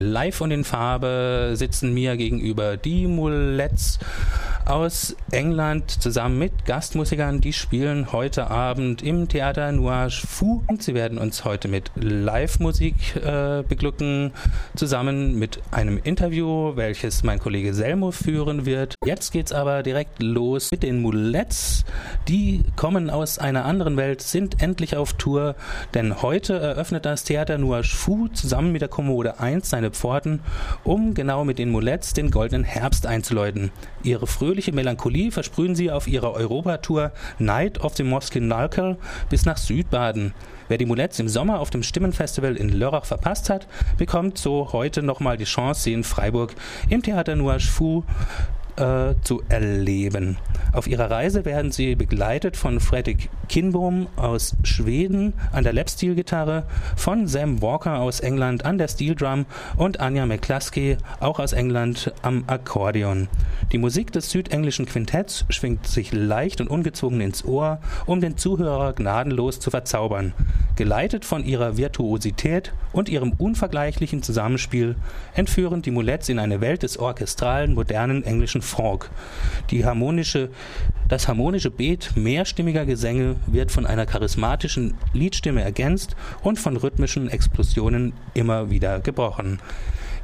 Live und in Farbe sitzen mir gegenüber die Mulettes aus England zusammen mit Gastmusikern. Die spielen heute Abend im Theater Nuage Fou. Und sie werden uns heute mit Live-Musik äh, beglücken, zusammen mit einem Interview, welches mein Kollege Selmo führen wird. Jetzt geht's aber direkt los mit den Mulettes. Die kommen aus einer anderen Welt, sind endlich auf Tour, denn heute eröffnet das Theater Nuage Fou zusammen mit der Kommode 1 seine Pforten, um genau mit den Mulettes den goldenen Herbst einzuläuten. Ihre fröhliche Melancholie versprühen sie auf ihrer Europatour Night of the Moskin Nalkel bis nach Südbaden. Wer die Mulettes im Sommer auf dem Stimmenfestival in Lörrach verpasst hat, bekommt so heute nochmal die Chance, sie in Freiburg im Theater Nuage Fou äh, zu erleben. Auf ihrer Reise werden sie begleitet von Fredrik Kinbom aus Schweden an der Lapsteel-Gitarre, von Sam Walker aus England an der Steel Drum und Anja McCluskey, auch aus England, am Akkordeon. Die Musik des südenglischen Quintetts schwingt sich leicht und ungezwungen ins Ohr, um den Zuhörer gnadenlos zu verzaubern. Geleitet von ihrer Virtuosität und ihrem unvergleichlichen Zusammenspiel entführen die Mulettes in eine Welt des orchestralen, modernen englischen Folk. Die harmonische, das harmonische Beet mehrstimmiger Gesänge wird von einer charismatischen Liedstimme ergänzt und von rhythmischen Explosionen immer wieder gebrochen.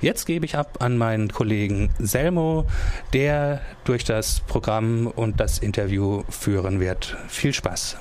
Jetzt gebe ich ab an meinen Kollegen Selmo, der durch das Programm und das Interview führen wird. Viel Spaß.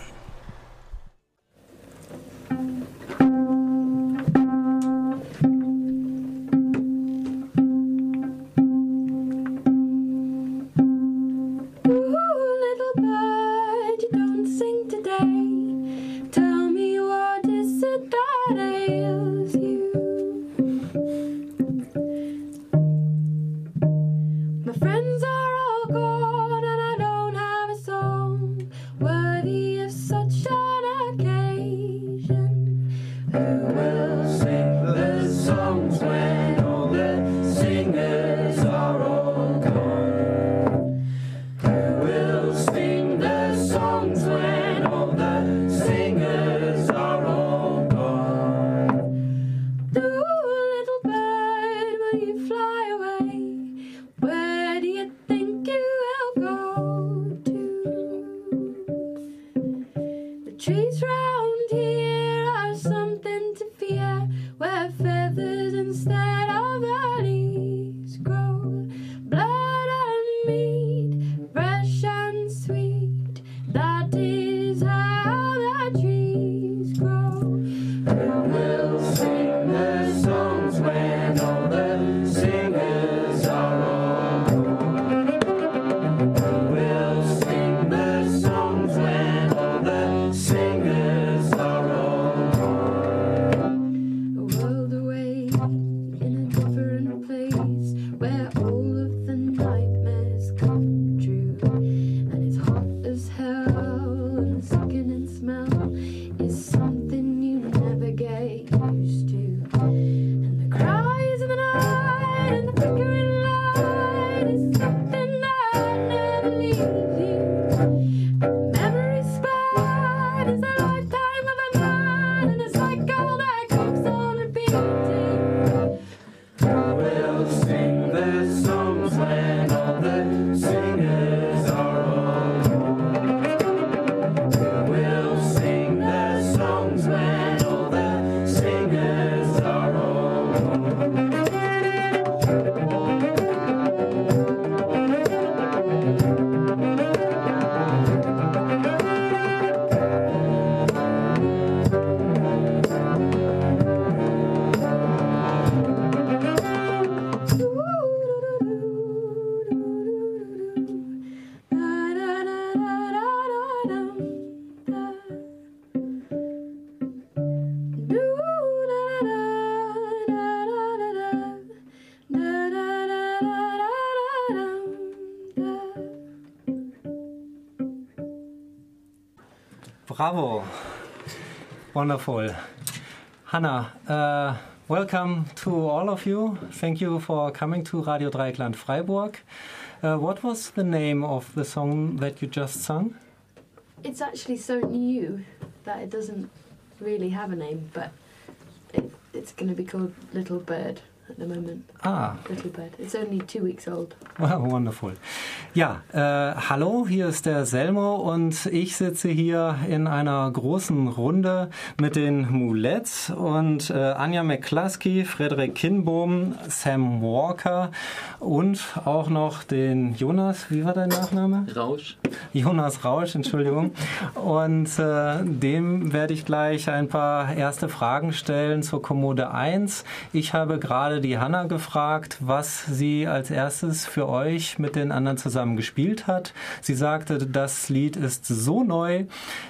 Bravo. Wonderful. Hannah, uh, welcome to all of you. Thank you for coming to Radio Dreieckland Freiburg. Uh, what was the name of the song that you just sung? It's actually so new that it doesn't really have a name, but it, it's going to be called Little Bird, at the moment. Ah, Little bed. It's only two weeks old. Wow, wonderful. Ja, äh, hallo, hier ist der Selmo und ich sitze hier in einer großen Runde mit den Moulettes und äh, Anja McCluskey, Frederik Kinbohm, Sam Walker und auch noch den Jonas, wie war dein Nachname? Rausch. Jonas Rausch, Entschuldigung. Und äh, dem werde ich gleich ein paar erste Fragen stellen zur Kommode 1. Ich habe gerade die Hanna gefragt, was sie als erstes für euch mit den anderen zusammen gespielt hat. Sie sagte, das Lied ist so neu,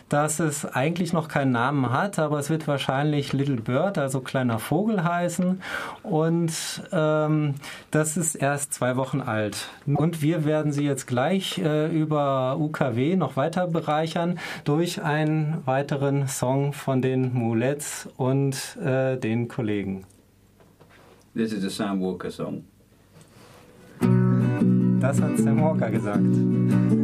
dass es eigentlich noch keinen Namen hat, aber es wird wahrscheinlich Little Bird, also kleiner Vogel heißen. Und ähm, das ist erst zwei Wochen alt. Und wir werden sie jetzt gleich äh, über UKW noch weiter bereichern durch einen weiteren Song von den Moulettes und äh, den Kollegen. This is a Sam Walker song. Das hat Sam Walker gesagt.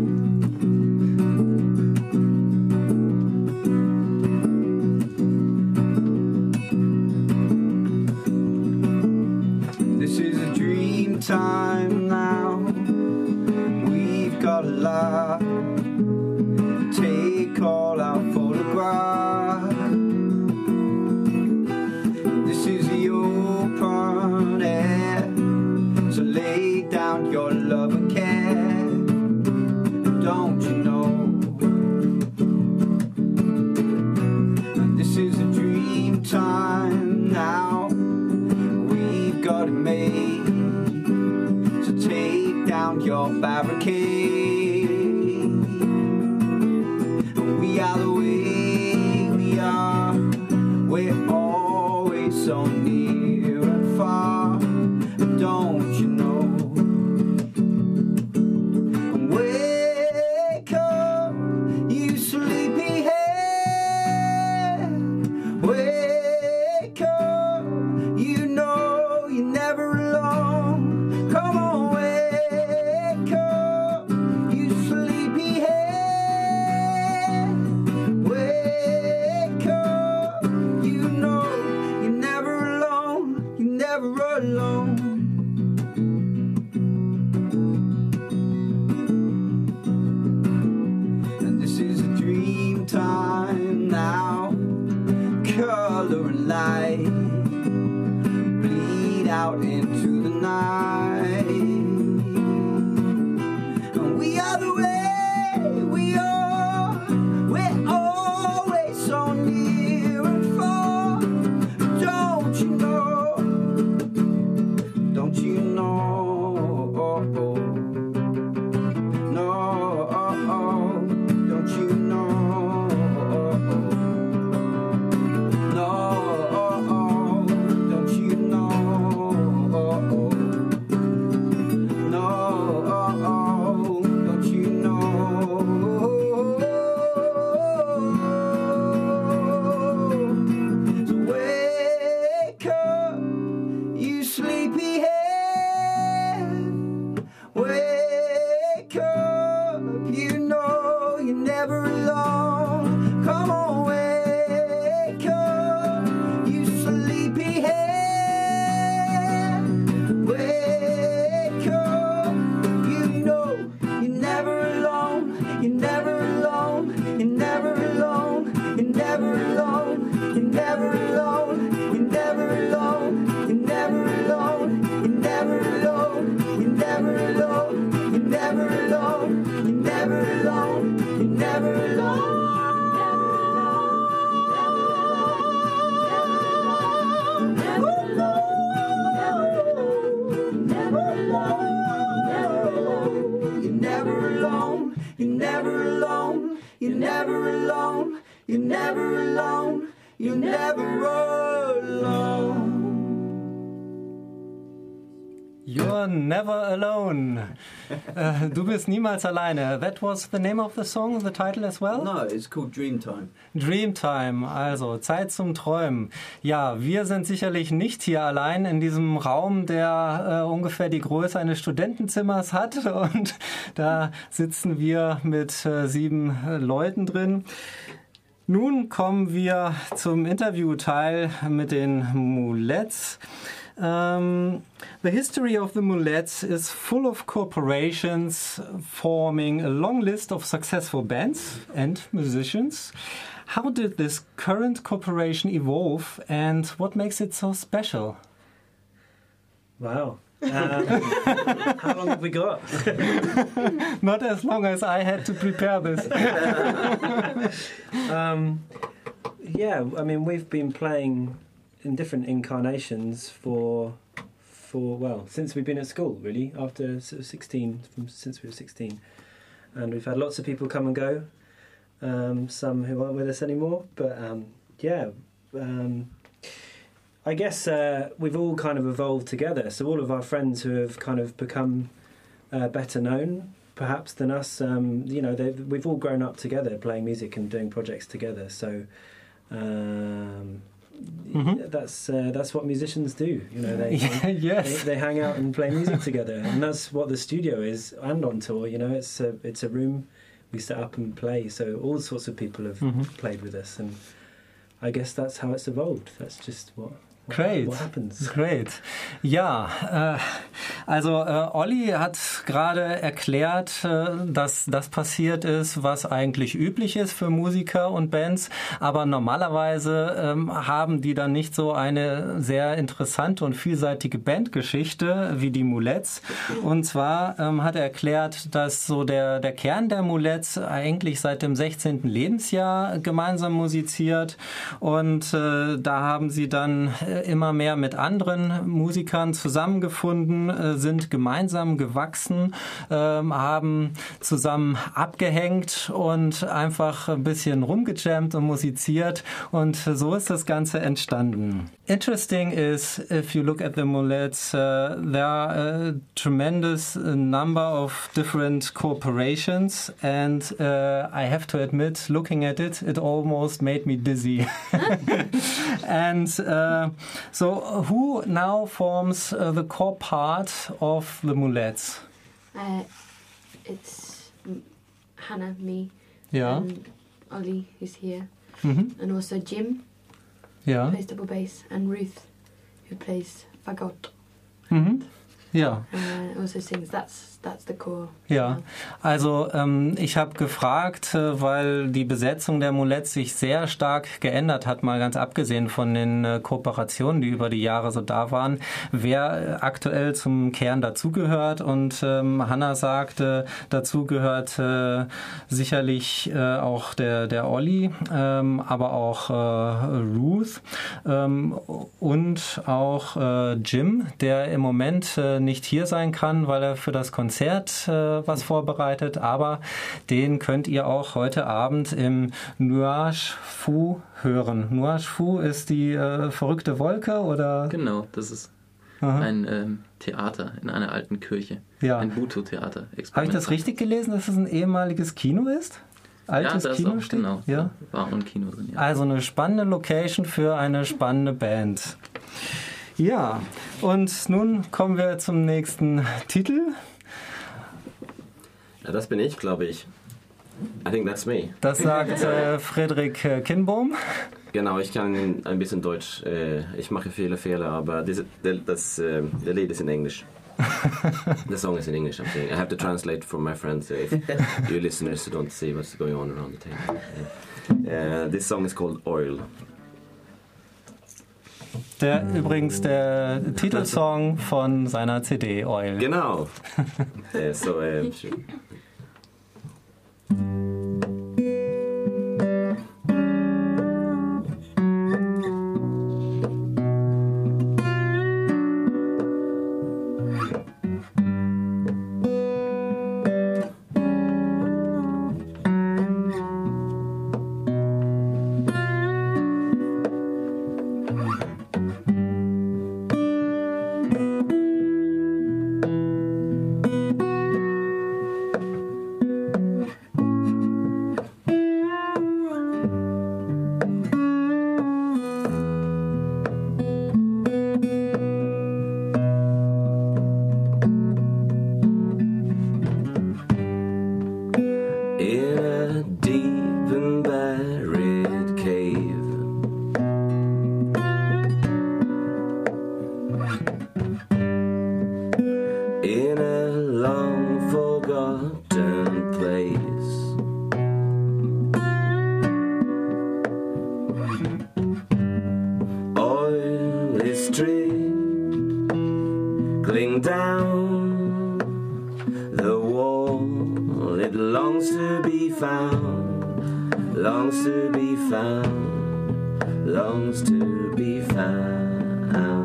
Bist niemals alleine. That was the name of the song, the title as well? No, it's called Dreamtime. Dreamtime, also Zeit zum Träumen. Ja, wir sind sicherlich nicht hier allein in diesem Raum, der äh, ungefähr die Größe eines Studentenzimmers hat. Und da sitzen wir mit äh, sieben äh, Leuten drin. Nun kommen wir zum Interviewteil mit den Moulettes. Um, the history of the Mulettes is full of corporations forming a long list of successful bands and musicians. How did this current corporation evolve and what makes it so special? Wow. Um, how long have we got? Not as long as I had to prepare this. um, yeah, I mean, we've been playing in different incarnations for for well since we've been at school really after sort of 16 from since we were 16 and we've had lots of people come and go um, some who aren't with us anymore but um, yeah um, I guess uh, we've all kind of evolved together. So all of our friends who have kind of become uh, better known perhaps than us um, you know we've all grown up together playing music and doing projects together. So um, mm-hmm. that's uh, that's what musicians do. You know, they, yeah, yes. they, they hang out and play music together, and that's what the studio is. And on tour, you know, it's a it's a room we set up and play. So all sorts of people have mm-hmm. played with us, and I guess that's how it's evolved. That's just what Great. What happens? Great. Ja, äh, also äh, Olli hat gerade erklärt, äh, dass das passiert ist, was eigentlich üblich ist für Musiker und Bands, aber normalerweise ähm, haben die dann nicht so eine sehr interessante und vielseitige Bandgeschichte wie die Mulettes. Und zwar ähm, hat er erklärt, dass so der, der Kern der Mulettes eigentlich seit dem 16. Lebensjahr gemeinsam musiziert und äh, da haben sie dann äh, immer mehr mit anderen Musikern zusammengefunden, äh, sind gemeinsam gewachsen, ähm, haben zusammen abgehängt und einfach ein bisschen rumgejammt und musiziert und so ist das Ganze entstanden. Interesting is if you look at the Mulettes, uh, there are a tremendous number of different corporations and uh, I have to admit, looking at it, it almost made me dizzy. and uh, so, who now forms uh, the core part of the Mulets? Uh, it's Hannah, me, yeah. and Ollie, who's here, mm -hmm. and also Jim, yeah. who plays double bass, and Ruth, who plays fagot. Mm -hmm. Ja. Uh, also sings. That's that's the core. Ja, also ähm, ich habe gefragt, äh, weil die Besetzung der Mulettes sich sehr stark geändert hat, mal ganz abgesehen von den äh, Kooperationen, die über die Jahre so da waren, wer äh, aktuell zum Kern dazugehört. Und ähm, Hanna sagte, dazu gehört äh, sicherlich äh, auch der, der Olli, ähm, aber auch äh, Ruth ähm, und auch Jim, der im Moment nicht hier sein kann, weil er für das Konzert äh, was vorbereitet, aber den könnt ihr auch heute Abend im Nuage Fu hören. Nuage Fu ist die äh, verrückte Wolke oder? Genau, das ist Aha. ein ähm, Theater in einer alten Kirche. Ja. Ein Buto-Theater. Habe ich das richtig gelesen, dass es ein ehemaliges Kino ist? Altes ja, Kino auch, steht? Genau, ja, war ein Kino drin. Ja. Also eine spannende Location für eine spannende Band. Ja, und nun kommen wir zum nächsten Titel. Das bin ich, glaube ich. I think that's me. Das sagt äh, Frederik äh, Kinbohm. Genau, ich kann ein bisschen Deutsch. Äh, ich mache viele Fehler, aber das, das, äh, der Lied ist in Englisch. the song is in English, I'm saying. I have to translate for my friends if you listeners don't see what's going on around the table. Uh, this song is called Oil. Der übrigens der Titelsong von seiner CD Oil. Genau. so, longs to be found.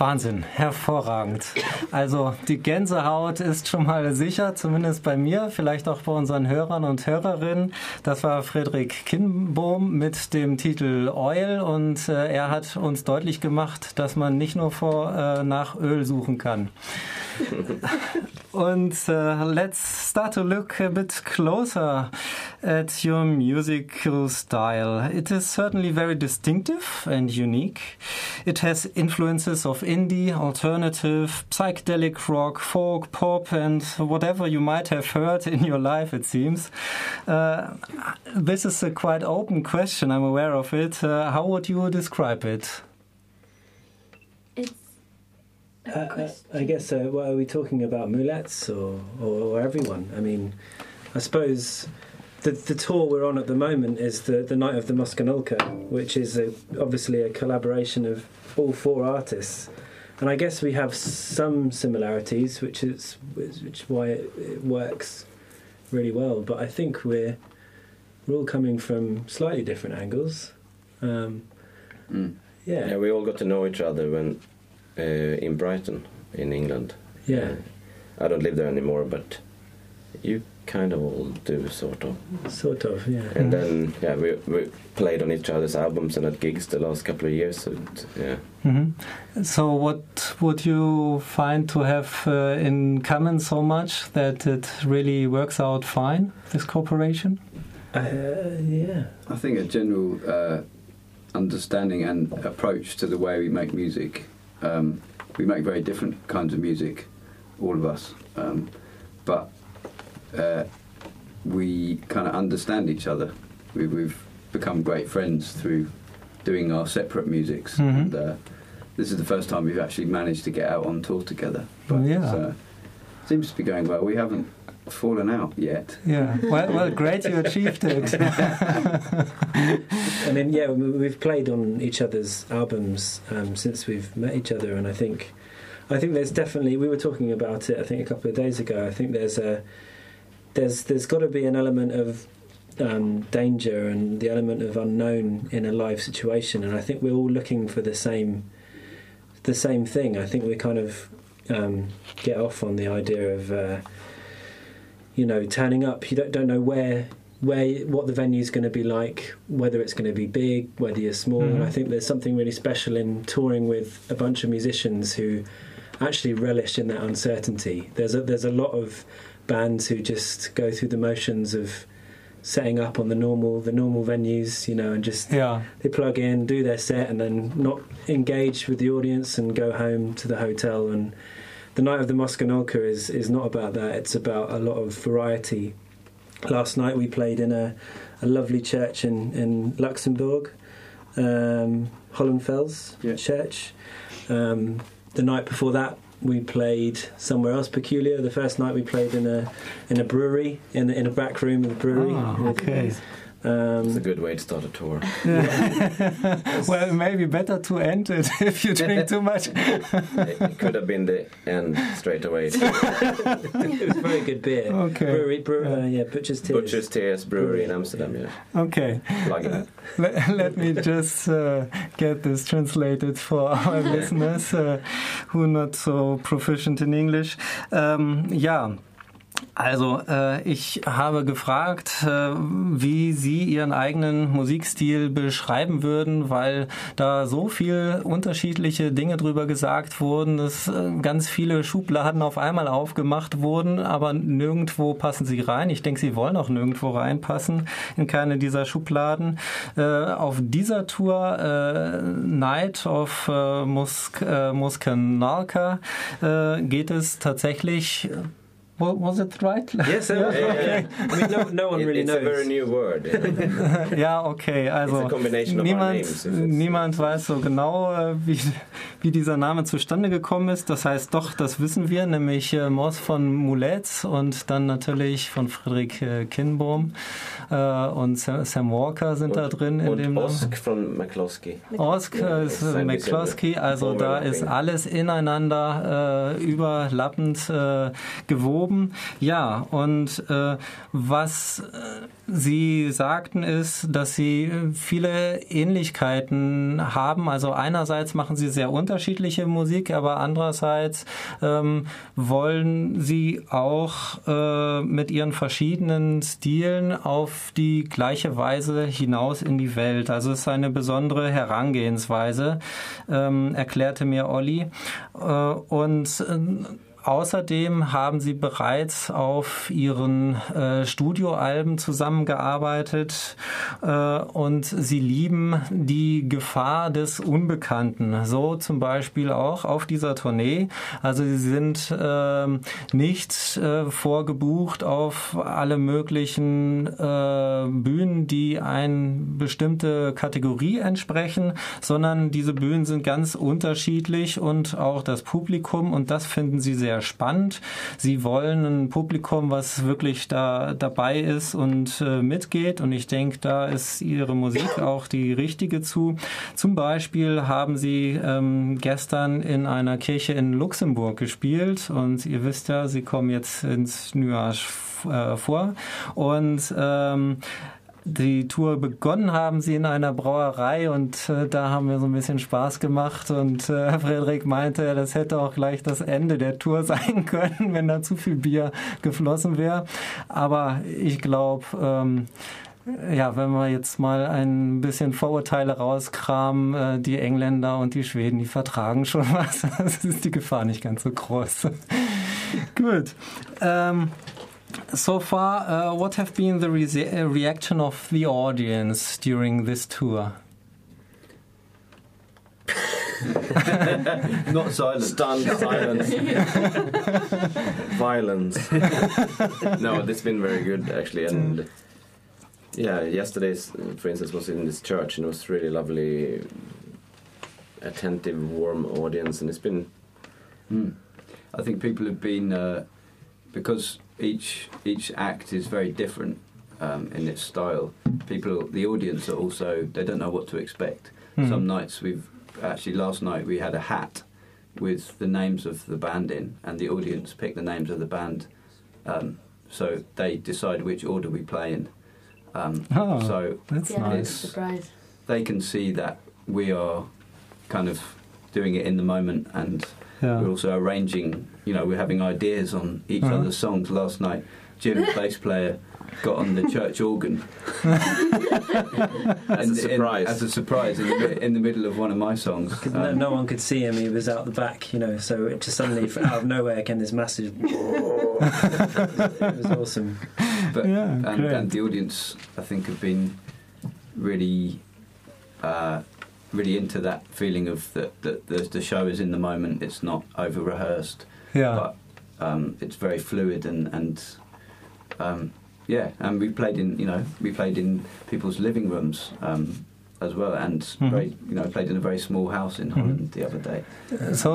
Wahnsinn, hervorragend. Also die Gänsehaut ist schon mal sicher, zumindest bei mir, vielleicht auch bei unseren Hörern und Hörerinnen. Das war Friedrich Kinbohm mit dem Titel Oil und äh, er hat uns deutlich gemacht, dass man nicht nur vor, äh, nach Öl suchen kann. and uh, let's start to look a bit closer at your musical style. It is certainly very distinctive and unique. It has influences of indie, alternative, psychedelic rock, folk, pop, and whatever you might have heard in your life, it seems. Uh, this is a quite open question, I'm aware of it. Uh, how would you describe it? It's a Uh, uh. I guess, uh, what are we talking about? Mulets or, or, or everyone? I mean, I suppose the, the tour we're on at the moment is the, the Night of the Muskanulka, which is a, obviously a collaboration of all four artists. And I guess we have some similarities, which is which is why it, it works really well. But I think we're we're all coming from slightly different angles. Um, Mm. yeah, Yeah, we all got to know each other when in Brighton, in England. yeah. Uh, I don't live there anymore, but you kind of all do, sort of. Sort of, yeah. And then, yeah, we, we played on each other's albums and at gigs the last couple of years. So, it- yeah. hmm So, what would you find to have uh, in common so much that it really works out fine, this cooperation? Uh, yeah. I think a general uh, understanding and approach to the way we make music. Um, we make very different kinds of music, all of us, um, but uh, we kind of understand each other. We, we've become great friends through doing our separate musics, Mhm. and uh, this is the first time we've actually managed to get out on tour together. But Yeah. uh, seems to be going well. We haven't fallen out yet. Yeah, well, well great you achieved it. I mean, yeah, we- we've played on each other's albums um, since we've met each other, and I think, I think there's definitely. We were talking about it. I think a couple of days ago. I think there's a, there's there's got to be an element of um, danger and the element of unknown in a live situation, and I think we're all looking for the same, the same thing. I think we kind of um, get off on the idea of, uh, you know, turning up. You don't don't know where where what the venue is going to be like, whether it's going to be big, whether you're small. And mm-hmm. I think there's something really special in touring with a bunch of musicians who actually relish in that uncertainty. There's a, there's a lot of bands who just go through the motions of setting up on the normal the normal venues, you know, and just Yeah. they plug in, do their set, and then not engage with the audience and go home to the hotel. And the night of the Moskanolka is is not about that. It's about a lot of variety. Last night we played in a, a lovely church in in Luxembourg, um, Hollenfels Yeah. Church. Um, the night before that we played somewhere else peculiar. The first night we played in a in a brewery in in a back room of a brewery. With- okay. Um, It's a good way to start a tour. well, maybe better to end it if you drink too much. it, it could have been the end straight away. it was very good beer. Okay. Brewery, brew, Yeah. uh, yeah, Butcher's Tears. Butcher's Tears Brewery in Amsterdam, yeah. Okay. Plug it. Let, let me just uh, get this translated for our listeners uh, who are not so proficient in English. Ähm, ja. Also, äh, ich habe gefragt, äh, wie Sie Ihren eigenen Musikstil beschreiben würden, weil da so viel unterschiedliche Dinge drüber gesagt wurden, dass äh, ganz viele Schubladen auf einmal aufgemacht wurden, aber nirgendwo passen sie rein. Ich denke, Sie wollen auch nirgendwo reinpassen in keine dieser Schubladen. Äh, auf dieser Tour äh, Night of äh, Musk, äh, Muskanalka äh, geht es tatsächlich Was it right? Yes, Yeah, right. yeah, I mean, no, no one It- really it's a very knows. new word. yeah. ja, okay. Also It's a combination of our niemand, names, it's- niemand weiß so genau, äh, wie, wie dieser Name zustande gekommen ist. Das heißt doch, das wissen wir, nämlich äh, Moss von Mouletz und dann natürlich von Friedrich äh, Kinbohm äh, und Sam, Sam Walker sind da drin in Und dem Namen. Osk von McCloskey. Osk Ja, äh, ist ist McCloskey, also da ist alles ineinander äh, überlappend äh, gewoben. Ja, und äh, was äh, Sie sagten ist, dass Sie viele Ähnlichkeiten haben. Also einerseits machen Sie sehr unterschiedliche Musik, aber andererseits ähm, wollen Sie auch äh, mit Ihren verschiedenen Stilen auf die gleiche Weise hinaus in die Welt. Also es ist eine besondere Herangehensweise, ähm, erklärte mir Olli. Äh, und äh, Außerdem haben sie bereits auf ihren äh, Studioalben zusammengearbeitet äh, und sie lieben die Gefahr des Unbekannten. So zum Beispiel auch auf dieser Tournee. Also sie sind ähm, nicht äh, vorgebucht auf alle möglichen äh, Bühnen, die eine bestimmte Kategorie entsprechen, sondern diese Bühnen sind ganz unterschiedlich und auch das Publikum und das finden sie sehr spannend. Sie wollen ein Publikum, was wirklich da dabei ist und äh, mitgeht und ich denke, da ist ihre Musik auch die richtige zu. Zum Beispiel haben sie ähm, gestern in einer Kirche in Luxemburg gespielt und ihr wisst ja, sie kommen jetzt ins Nuage äh, vor und ähm, die Tour begonnen haben sie in einer Brauerei und äh, da haben wir so ein bisschen Spaß gemacht und äh, Frederik meinte, das hätte auch gleich das Ende der Tour sein können, wenn da zu viel Bier geflossen wäre. Aber ich glaube, ähm, ja, wenn wir jetzt mal ein bisschen Vorurteile rauskramen, äh, die Engländer und die Schweden, die vertragen schon was. Das ist die Gefahr nicht ganz so groß. Gut. Ähm, so far, uh, what have been the re uh, reaction of the audience during this tour? Not silent. Stunned silence. Violence. no, it's been very good actually, and yeah, yesterday's, for instance, was in this church, and it was really lovely, attentive, warm audience, and it's been Mm. I think people have been uh, because each each act is very different. um, in its style. People, the audience are also they don't know what to expect. Mhm. Some nights we've actually last night we had a hat with the names of the band in, and the audience picked the names of the band. Um, so they decide which order we play in. Um, Oh, so that's Yeah, nice. surprise. they can see that we are kind of doing it in the moment and Yeah. we're also arranging you know we're having ideas on each Uh-huh. other's songs last night jim the bass player got on the church organ As a in- surprise. as a surprise in the, in the middle of one of my songs. no, Um, no one could see him. He was out the back, you know. So it just suddenly, out of nowhere, came this massive. it was awesome. but Yeah, and, and the audience i think have been really uh, really into that feeling of that that the, the show is in the moment it's not over rehearsed Yeah. but um, it's very fluid and and um, yeah, and we played in you know we played in people's living rooms um, as well, and Mhm. very you know played in a very small house in Holland the other day. So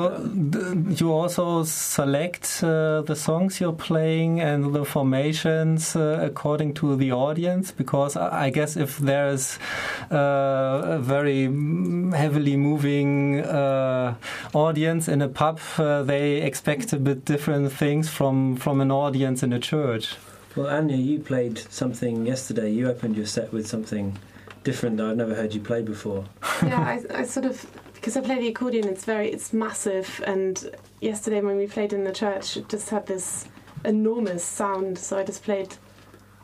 th- you also select uh, the songs you're playing and the formations uh, according to the audience, because I I guess if there's uh, a very heavily moving uh, audience in a pub, uh, they expect a bit different things from from an audience in a church. Well, Anya, you played something yesterday. You opened your set with something different though. I've never heard you play before. yeah, I, I sort of because I play the accordion. It's very it's massive, and yesterday when we played in the church, it just had this enormous sound. So I just played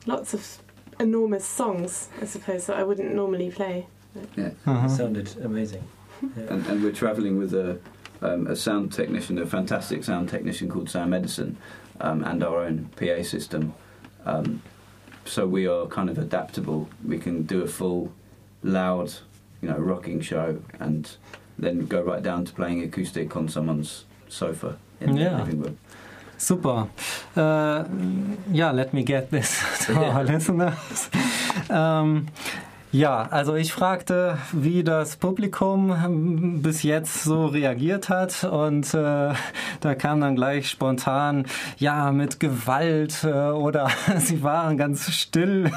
lots of enormous songs, I suppose that I wouldn't normally play. Uh-huh. It sounded amazing. Yeah. And, and we're travelling with a um, a sound technician, a fantastic sound technician called Sam Edison, um, and our own PA system. Um, so we are kind of adaptable. We can do a full, loud, you know, rocking show, and then go right down to playing acoustic on someone's sofa in Yeah. the living room. Super. Uh, ja, let me get this to our listeners. Ähm, ja, also ich fragte, wie das Publikum bis jetzt so reagiert hat und äh, da kam dann gleich spontan, ja, mit Gewalt äh, oder sie waren ganz still,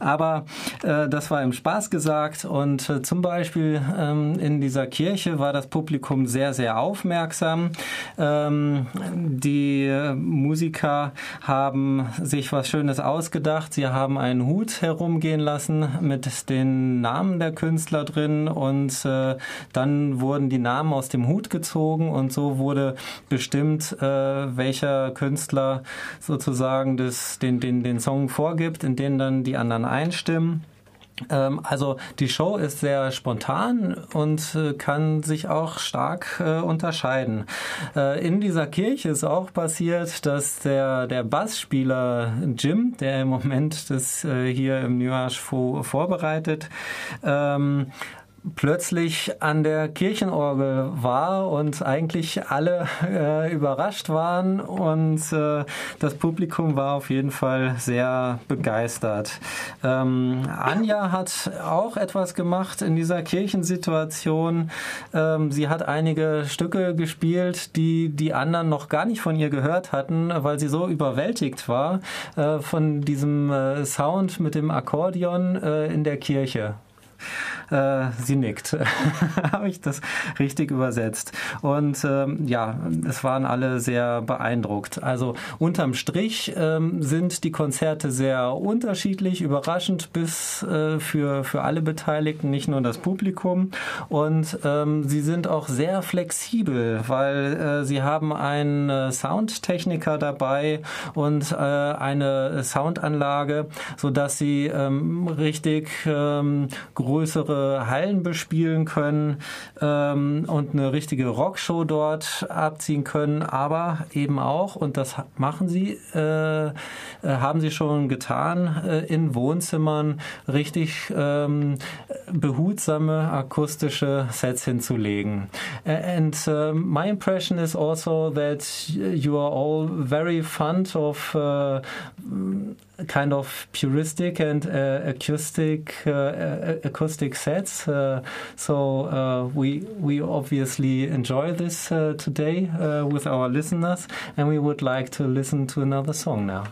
aber äh, das war im Spaß gesagt und äh, zum Beispiel ähm, in dieser Kirche war das Publikum sehr, sehr aufmerksam. Ähm, die äh, Musiker haben sich was Schönes ausgedacht. Sie haben einen Hut herumgehen lassen mit den Namen der Künstler drin und äh, dann wurden die Namen aus dem Hut gezogen und so wurde bestimmt, äh, welcher Künstler sozusagen das, den, den, den Song vorgibt, in den dann die anderen einstimmen. Ähm, Also die Show ist sehr spontan und äh, kann sich auch stark äh, unterscheiden. Äh, In dieser Kirche ist auch passiert, dass der, der Bassspieler Jim, der im Moment das äh, hier im Nuage vorbereitet, ähm, plötzlich an der Kirchenorgel war und eigentlich alle äh, überrascht waren und äh, das Publikum war auf jeden Fall sehr begeistert. Ähm, Anja hat auch etwas gemacht in dieser Kirchensituation. Ähm, sie hat einige Stücke gespielt, die die anderen noch gar nicht von ihr gehört hatten, weil sie so überwältigt war äh, von diesem äh, Sound mit dem Akkordeon äh, in der Kirche. Äh, sie nickt. Habe ich das richtig übersetzt? Und ähm, ja, es waren alle sehr beeindruckt. Also unterm Strich ähm, sind die Konzerte sehr unterschiedlich, überraschend bis äh, für, für alle Beteiligten, nicht nur das Publikum. Und ähm, sie sind auch sehr flexibel, weil äh, sie haben einen äh, Soundtechniker dabei und äh, eine Soundanlage, sodass sie ähm, richtig ähm, größere Hallen bespielen können ähm, und eine richtige Rockshow dort abziehen können, aber eben auch, und das machen sie, äh, äh, haben sie schon getan, äh, in Wohnzimmern richtig ähm, behutsame akustische Sets hinzulegen. And uh, my impression is also that you are all very fond of uh, kind of puristic and uh, acoustic uh, acoustic sets. Uh, so uh, we we obviously enjoy this uh, today uh, with our listeners, and we would like to listen to another song now.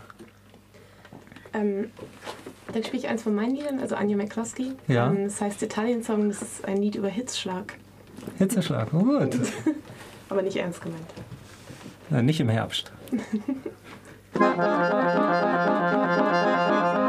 Um, Dann spiele ich eins von meinen Liedern, also Anja McCloskey. Ja. Ähm, Das heißt Italien-Song, das ist ein Lied über Hitzschlag. Hitzeschlag, oh, gut. Aber nicht ernst gemeint. Na, nicht im Herbst. Thank you.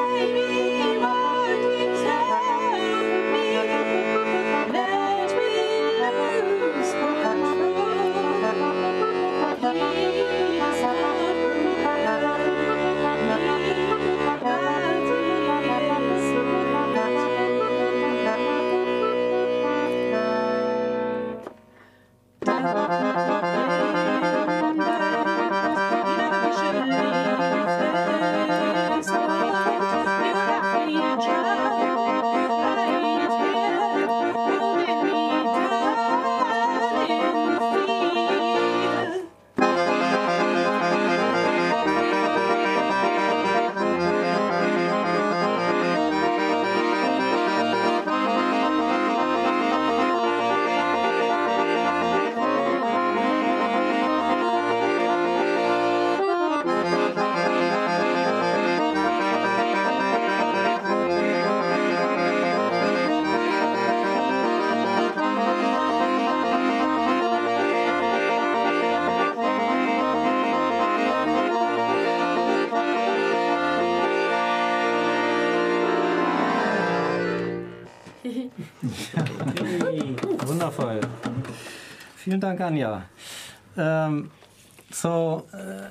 Vielen Dank, Anja. Um, so, uh,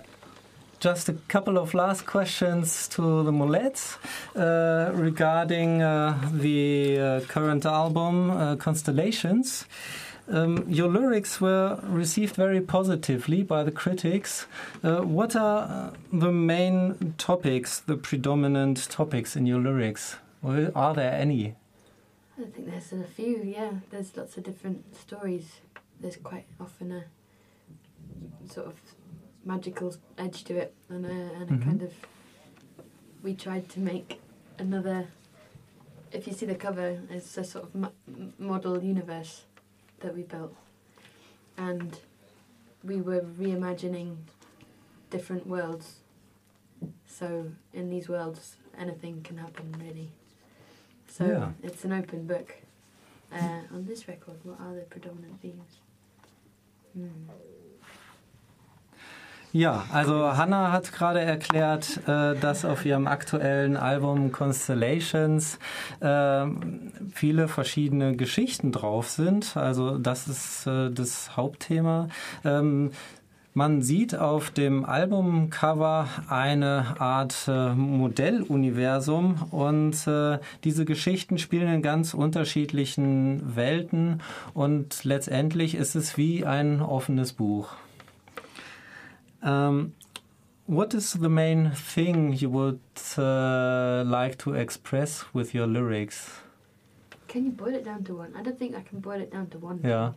just a couple of last questions to the Molettes uh, regarding uh, the uh, current album, uh, Constellations. Um, your lyrics were received very positively by the critics. Uh, what are the main topics, the predominant topics in your lyrics? Are there any? I think there's a few, yeah. There's lots of different stories. There's quite often a sort of magical edge to it, and a, and a Mhm. kind of. We tried to make another. If you see the cover, it's a sort of mo- model universe that we built, and we were reimagining different worlds. So in these worlds, anything can happen, really. So Yeah. it's an open book. Uh, on this record, what are the predominant themes? Ja, also Hannah hat gerade erklärt, äh, dass auf ihrem aktuellen Album Constellations äh, viele verschiedene Geschichten drauf sind. Also das ist äh, das Hauptthema. Ähm, Man sieht auf dem Albumcover eine Art äh, Modelluniversum und äh, diese Geschichten spielen in ganz unterschiedlichen Welten und letztendlich ist es wie ein offenes Buch. Um, what is the main thing you would uh, like to express with your lyrics? Can you boil it down to one? I don't think I can boil it down to one. Yeah.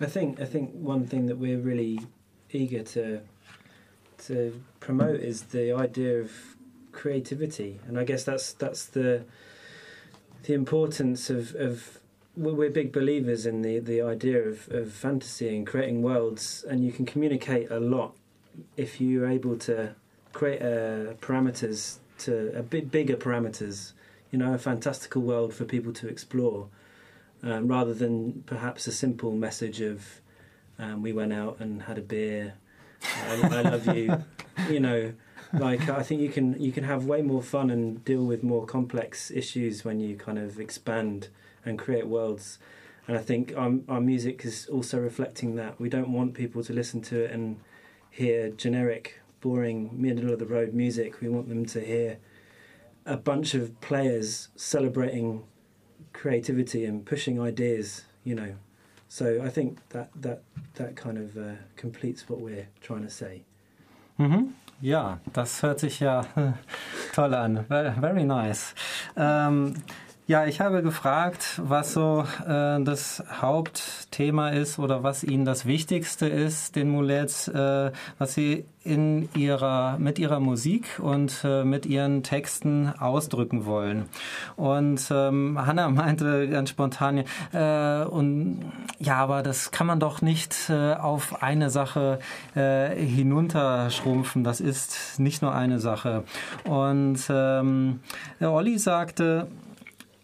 I think I think one thing that we're really eager to to promote is the idea of creativity, and I guess that's that's the the importance of, of we're big believers in the, the idea of, of fantasy and creating worlds, and you can communicate a lot if you're able to create uh, parameters to a bit bigger parameters, you know, a fantastical world for people to explore, um, rather than perhaps a simple message of um, we went out and had a beer, I, I love you, you know. Like I think you can you can have way more fun and deal with more complex issues when you kind of expand and create worlds. And I think our, our music is also reflecting that. We don't want people to listen to it and hear generic, boring, middle of the road music. We want them to hear a bunch of players celebrating creativity and pushing ideas, you know. So I think that that that kind of uh, completes what we're trying to say. Mhm. Ja, das hört sich ja toll an. Very nice. Ähm, ja, ich habe gefragt, was so äh, das Hauptthema ist oder was Ihnen das Wichtigste ist, den Mulets, äh, was Sie in ihrer, mit ihrer Musik und äh, mit ihren Texten ausdrücken wollen. Und ähm, Hannah meinte ganz spontan, äh, und ja, aber das kann man doch nicht äh, auf eine Sache äh, hinunterschrumpfen. Das ist nicht nur eine Sache. Und ähm, Olli sagte,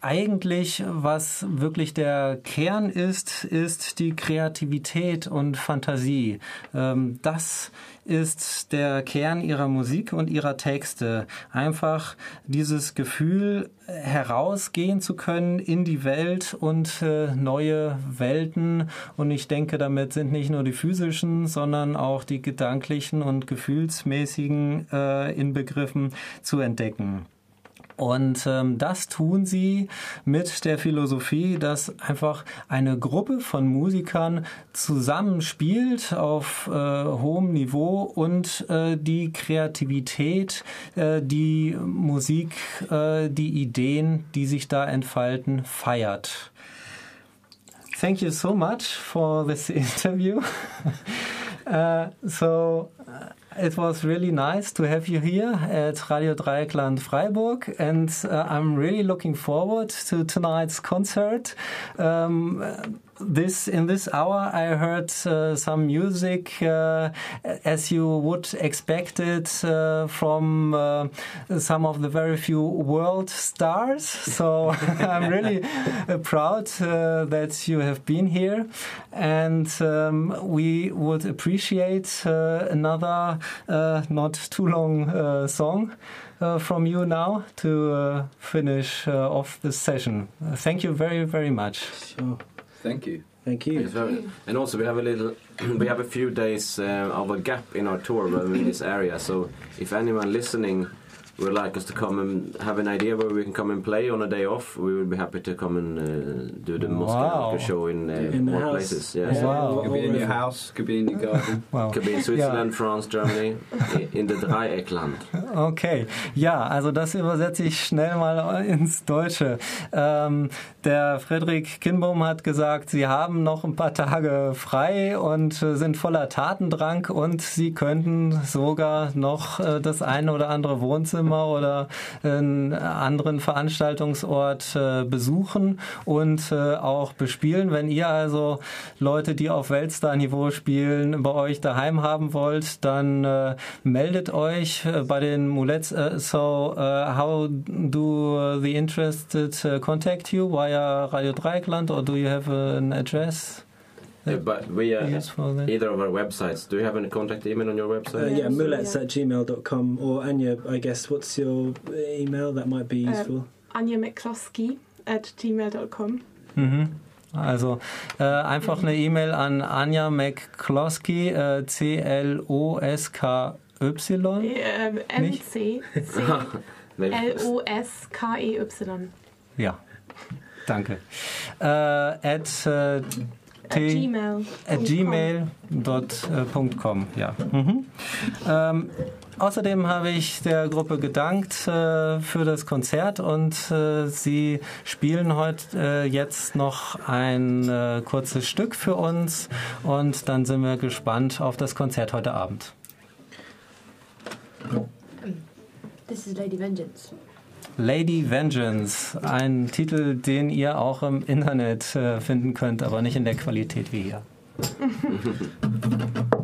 eigentlich, was wirklich der Kern ist, ist die Kreativität und Fantasie. Ähm, das ist der Kern ihrer Musik und ihrer Texte. Einfach dieses Gefühl, herausgehen zu können in die Welt und äh, neue Welten. Und ich denke, damit sind nicht nur die physischen, sondern auch die gedanklichen und gefühlsmäßigen äh, Inbegriffen zu entdecken. Und ähm, das tun sie mit der Philosophie, dass einfach eine Gruppe von Musikern zusammenspielt auf äh, hohem Niveau und äh, die Kreativität, äh, die Musik, äh, die Ideen, die sich da entfalten, feiert. Thank you so much for this interview. uh, so. Uh, It was really nice to have you here at Radio Dreieckland Freiburg, and uh, I'm really looking forward to tonight's concert. Um, this in this hour, I heard uh, some music uh, as you would expect it uh, from uh, some of the very few world stars. So I'm really uh, proud uh, that you have been here, and um, we would appreciate another not too long song. From you now to finish off this session. thank you very, very much. Sure. Thank you. Thank you. It's very- and also we have a little, we have a few days uh, of a gap in our tour in this area. So if anyone listening would like us to come and have an idea where we can come and play on a day off, we would be happy to come and uh, do the Wow. Moscow show in, uh, In more house. places. Yes. Yeah. Wow. Could be in your house, could be in your garden. Wow. Could be in Switzerland, France, Germany, in the Dreieckland. Okay, ja, also das übersetze ich schnell mal ins Deutsche. Ähm, der Frederik Kinbohm hat gesagt, sie haben noch ein paar Tage frei und äh, sind voller Tatendrang und sie könnten sogar noch äh, das eine oder andere Wohnzimmer oder einen anderen Veranstaltungsort äh, besuchen und äh, auch bespielen. Wenn ihr also Leute, die auf Weltstar-Niveau spielen, bei euch daheim haben wollt, dann äh, meldet euch bei den Mulets. So, how do the interested contact you via Radio Dreieckland or do you have an address? Yeah, but we uh, that. either of our websites. Do you have any contact email on your Uh, website? yeah, Yeah, mulets yeah. at gmail.com. Or Anya, I guess, what's your email? That might be useful. Anja McCloskey at gmail.com. Mhm. Also äh, einfach eine E-Mail an Anja McCloskey, äh, C-L-O-S-K-Y. Ähm, Nicht? M-C-C-L-O-S-K-E-Y. Ja, danke. Äh, at äh, gmail.com, ja. Mhm. Ähm, außerdem habe ich der Gruppe gedankt äh, für das Konzert und äh, sie spielen heute äh, jetzt noch ein äh, kurzes Stück für uns und dann sind wir gespannt auf das Konzert heute Abend. This is Lady Vengeance. Lady Vengeance, ein Titel, den ihr auch im Internet äh, finden könnt, aber nicht in der Qualität wie hier.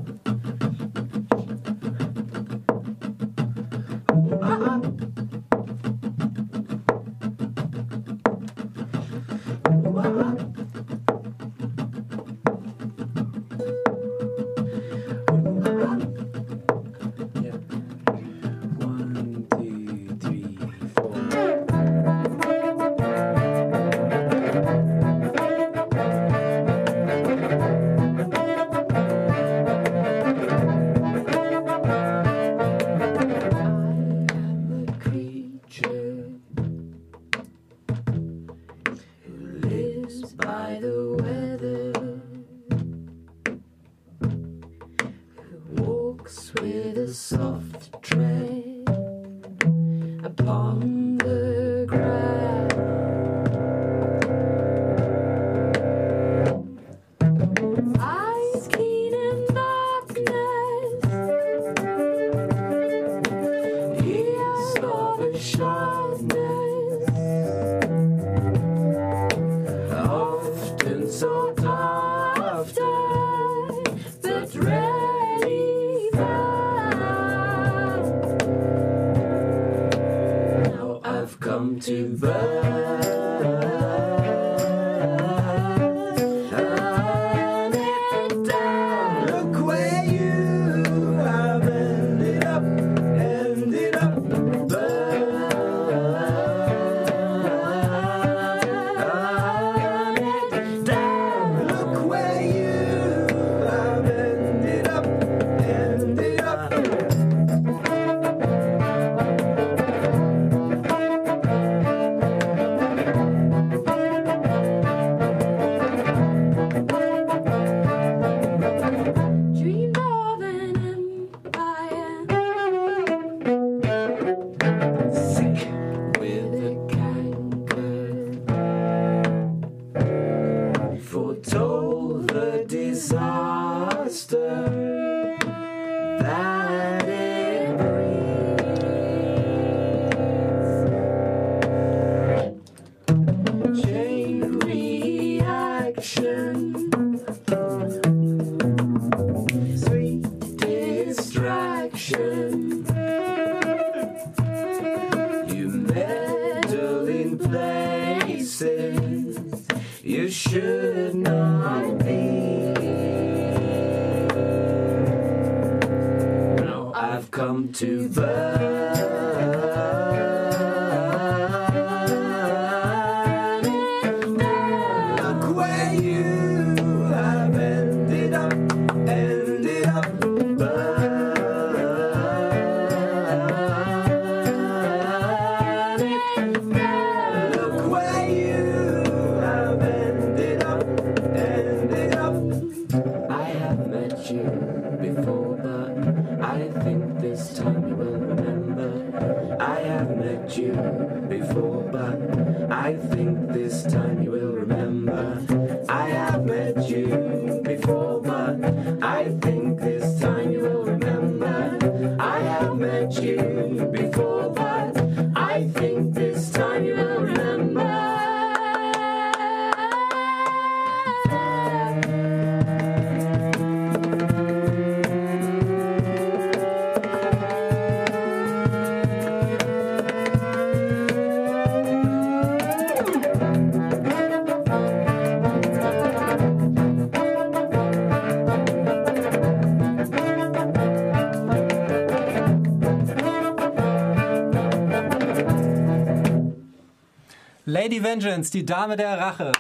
Vengeance, die Dame der Rache.